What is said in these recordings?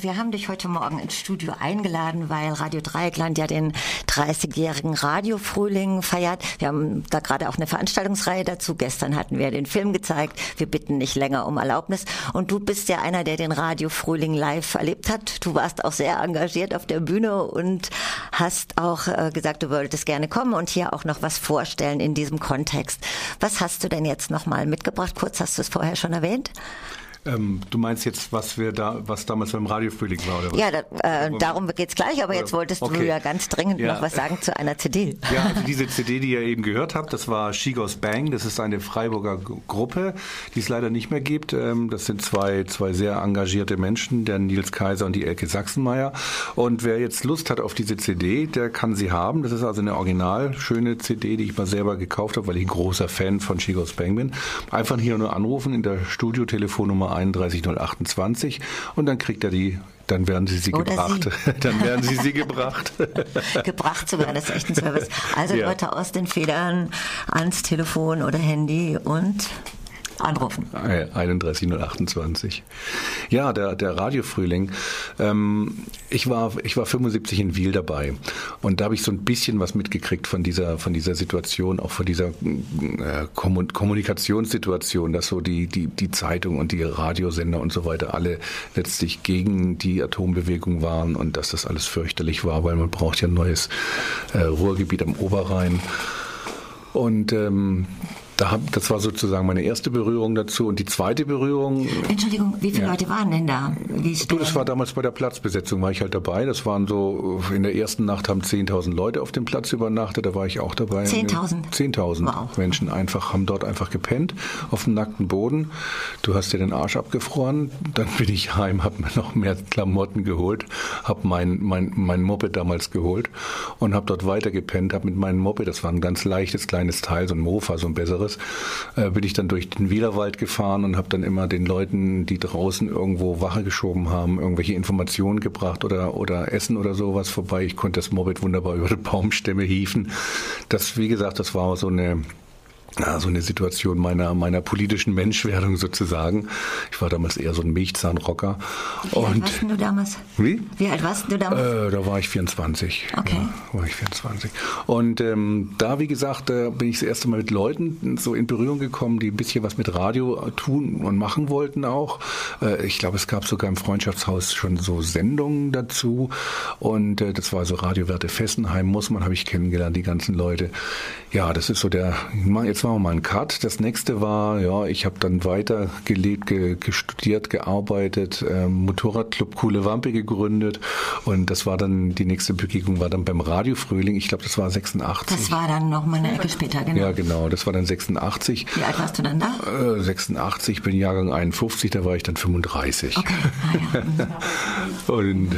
Wir haben dich heute Morgen ins Studio eingeladen, weil Radio Dreieckland ja den 30-jährigen Radiofrühling feiert. Wir haben da gerade auch eine Veranstaltungsreihe dazu. Gestern hatten wir den Film gezeigt. Wir bitten nicht länger um Erlaubnis. Und du bist ja einer, der den Radiofrühling live erlebt hat. Du warst auch sehr engagiert auf der Bühne und hast auch äh, gesagt, du wolltest gerne kommen und hier auch noch was vorstellen in diesem Kontext. Was hast du denn jetzt nochmal mitgebracht? Kurz hast du es vorher schon erwähnt. Ähm, du meinst jetzt, was wir da, was damals beim Radiofrühling war, oder was? Ja, da, äh, darum geht's gleich, aber jetzt wolltest okay. du ja ganz dringend ja. noch was sagen zu einer CD. Ja, also diese CD, die ihr eben gehört habt, das war She Goes Bang, das ist eine Freiburger Gruppe, die es leider nicht mehr gibt. Ähm, das sind zwei, zwei sehr engagierte Menschen, der Nils Kaiser und die Elke Sachsenmeier. Und wer jetzt Lust hat auf diese CD, der kann sie haben. Das ist also eine original schöne CD, die ich mal selber gekauft habe, weil ich ein großer Fan von She Goes Bang bin. Einfach hier nur anrufen in der Studiotelefonnummer 31028 und dann kriegt er die dann werden sie sie Oder gebracht. Sie. Dann werden sie sie gebracht. gebracht sogar, das ist echt ein Service. Also ja. Leute aus den Federn ans Telefon oder Handy und anrufen. 31028. Ja, der, der Radiofrühling. Ähm, ich, war, ich war 75 in Wiel dabei und da habe ich so ein bisschen was mitgekriegt von dieser, von dieser Situation, auch von dieser äh, Kommunikationssituation, dass so die, die, die Zeitung und die Radiosender und so weiter alle letztlich gegen die Atombewegung waren und dass das alles fürchterlich war, weil man braucht ja ein neues äh, Ruhrgebiet am Oberrhein. Und ähm, da hab, das war sozusagen meine erste Berührung dazu. Und die zweite Berührung. Entschuldigung, wie viele ja. Leute waren denn da? du, das war damals bei der Platzbesetzung, war ich halt dabei. Das waren so, in der ersten Nacht haben 10.000 Leute auf dem Platz übernachtet, da war ich auch dabei. 10.000? 10.000 wow. Menschen einfach, haben dort einfach gepennt, auf dem nackten Boden. Du hast dir den Arsch abgefroren. Dann bin ich heim, habe mir noch mehr Klamotten geholt, habe mein, mein, mein Moped damals geholt und habe dort weiter gepennt, habe mit meinem Moped, das war ein ganz leichtes kleines Teil, so ein Mofa, so ein besseres, anderes, äh, bin ich dann durch den Wielerwald gefahren und habe dann immer den Leuten, die draußen irgendwo Wache geschoben haben, irgendwelche Informationen gebracht oder, oder Essen oder sowas vorbei. Ich konnte das Moped wunderbar über die Baumstämme hieven. Das, wie gesagt, das war so eine ja, so eine Situation meiner, meiner politischen Menschwerdung sozusagen. Ich war damals eher so ein Milchzahnrocker. Wie alt warst du damals? Wie? Wie alt warst du damals? Äh, da war ich 24. Okay. Ja, war ich 24. Und ähm, da, wie gesagt, äh, bin ich das erste Mal mit Leuten so in Berührung gekommen, die ein bisschen was mit Radio tun und machen wollten auch. Äh, ich glaube, es gab sogar im Freundschaftshaus schon so Sendungen dazu. Und äh, das war so Radiowerte Fessenheim, Mussmann habe ich kennengelernt, die ganzen Leute. Ja, das ist so der, jetzt machen wir mal einen Cut. Das nächste war, ja, ich habe dann weiter gelebt, ge, gestudiert, gearbeitet, äh, Motorradclub Coole Wampe gegründet und das war dann, die nächste Begegnung war dann beim Radio Frühling, ich glaube, das war 86. Das war dann noch mal eine Ecke später, genau. Ja, genau, das war dann 86. Wie alt warst du dann da? Äh, 86, bin Jahrgang 51, da war ich dann 35. Okay, ah, ja. und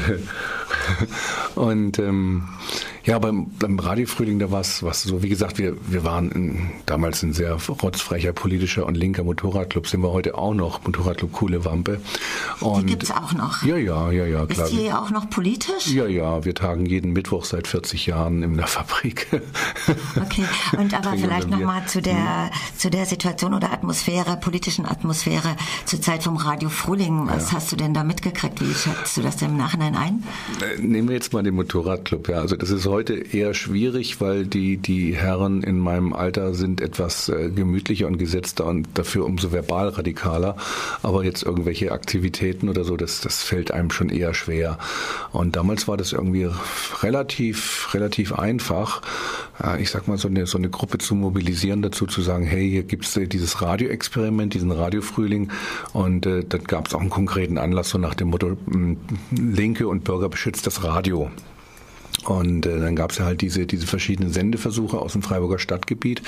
und ähm, ja, beim, beim Radiofrühling, da war es so, wie gesagt, wir, wir waren in, damals ein sehr rotzfrecher politischer und linker Motorradclub, sind wir heute auch noch, Motorradclub Coole Wampe. Und die gibt's auch noch? Ja, ja, ja, ja, klar. Ist die auch noch politisch? Ja, ja, wir tagen jeden Mittwoch seit 40 Jahren in der Fabrik. Okay, und aber vielleicht nochmal zu der, hm. zu der Situation oder Atmosphäre, politischen Atmosphäre zur Zeit vom Radio Frühling. Was ja. hast du denn da mitgekriegt? Wie schätzt du das denn im Nachhinein ein? Äh, nehmen wir jetzt mal den Motorradclub, ja. Also das ist heute heute eher schwierig, weil die, die Herren in meinem Alter sind etwas äh, gemütlicher und gesetzter und dafür umso verbal radikaler. Aber jetzt irgendwelche Aktivitäten oder so, das, das fällt einem schon eher schwer. Und damals war das irgendwie relativ, relativ einfach, äh, ich sag mal, so eine, so eine Gruppe zu mobilisieren, dazu zu sagen, hey, hier gibt's äh, dieses Radioexperiment, diesen Radiofrühling. Und äh, dann gab es auch einen konkreten Anlass, so nach dem Motto, Linke und Bürger beschützt das Radio. Und äh, dann gab es ja halt diese, diese verschiedenen Sendeversuche aus dem Freiburger Stadtgebiet.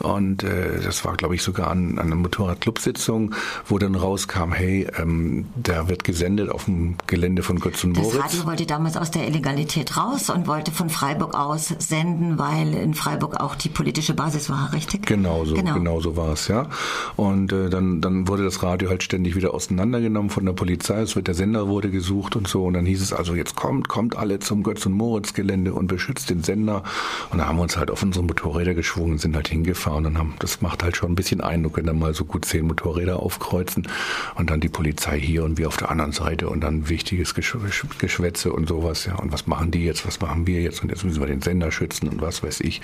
Und äh, das war, glaube ich, sogar an, an einer Motorradclubsitzung, wo dann rauskam, hey, ähm, da wird gesendet auf dem Gelände von Götz und Moritz. Das Radio wollte damals aus der Illegalität raus und wollte von Freiburg aus senden, weil in Freiburg auch die politische Basis war, richtig? Genau so, genau, genau so war es, ja. Und äh, dann, dann wurde das Radio halt ständig wieder auseinandergenommen von der Polizei. Es wird der Sender wurde gesucht und so. Und dann hieß es also, jetzt kommt, kommt alle zum Götz und Moritz Moritz-Gelände und beschützt den Sender. Und da haben wir uns halt auf unsere Motorräder geschwungen, sind halt hingefahren und haben, das macht halt schon ein bisschen Eindruck, wenn dann mal so gut zehn Motorräder aufkreuzen und dann die Polizei hier und wir auf der anderen Seite und dann wichtiges Geschwätze und sowas, ja. Und was machen die jetzt, was machen wir jetzt und jetzt müssen wir den Sender schützen und was weiß ich.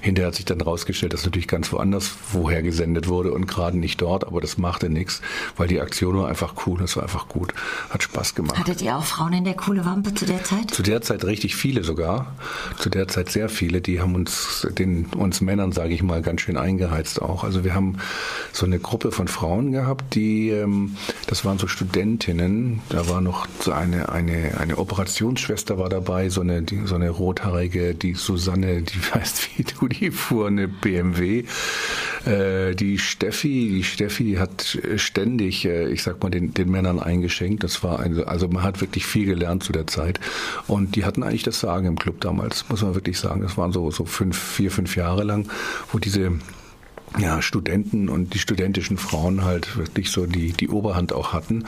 Hinterher hat sich dann rausgestellt, dass natürlich ganz woanders woher gesendet wurde und gerade nicht dort, aber das machte nichts, weil die Aktion war einfach cool, das war einfach gut, hat Spaß gemacht. Hattet ihr auch Frauen in der coole Wampe zu der Zeit? Zu der Zeit richtig viele sogar, zu der Zeit sehr viele, die haben uns, den, uns Männern, sage ich mal, ganz schön eingeheizt auch. Also wir haben so eine Gruppe von Frauen gehabt, die, ähm, das waren so Studentinnen, da war noch so eine, eine, eine Operationsschwester war dabei, so eine, die, so eine rothaarige, die Susanne, die weißt wie du, die fuhr eine BMW. Äh, die Steffi, die Steffi hat ständig, äh, ich sag mal, den, den Männern eingeschenkt. Das war eine, also man hat wirklich viel gelernt zu der Zeit. Und die hatten eigentlich das Sagen im Club damals, muss man wirklich sagen. Das waren so, so fünf, vier, fünf Jahre lang, wo diese ja, Studenten und die studentischen Frauen halt wirklich so die, die Oberhand auch hatten.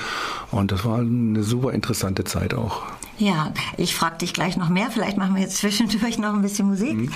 Und das war eine super interessante Zeit auch. Ja, ich frage dich gleich noch mehr. Vielleicht machen wir jetzt zwischendurch noch ein bisschen Musik. Mhm.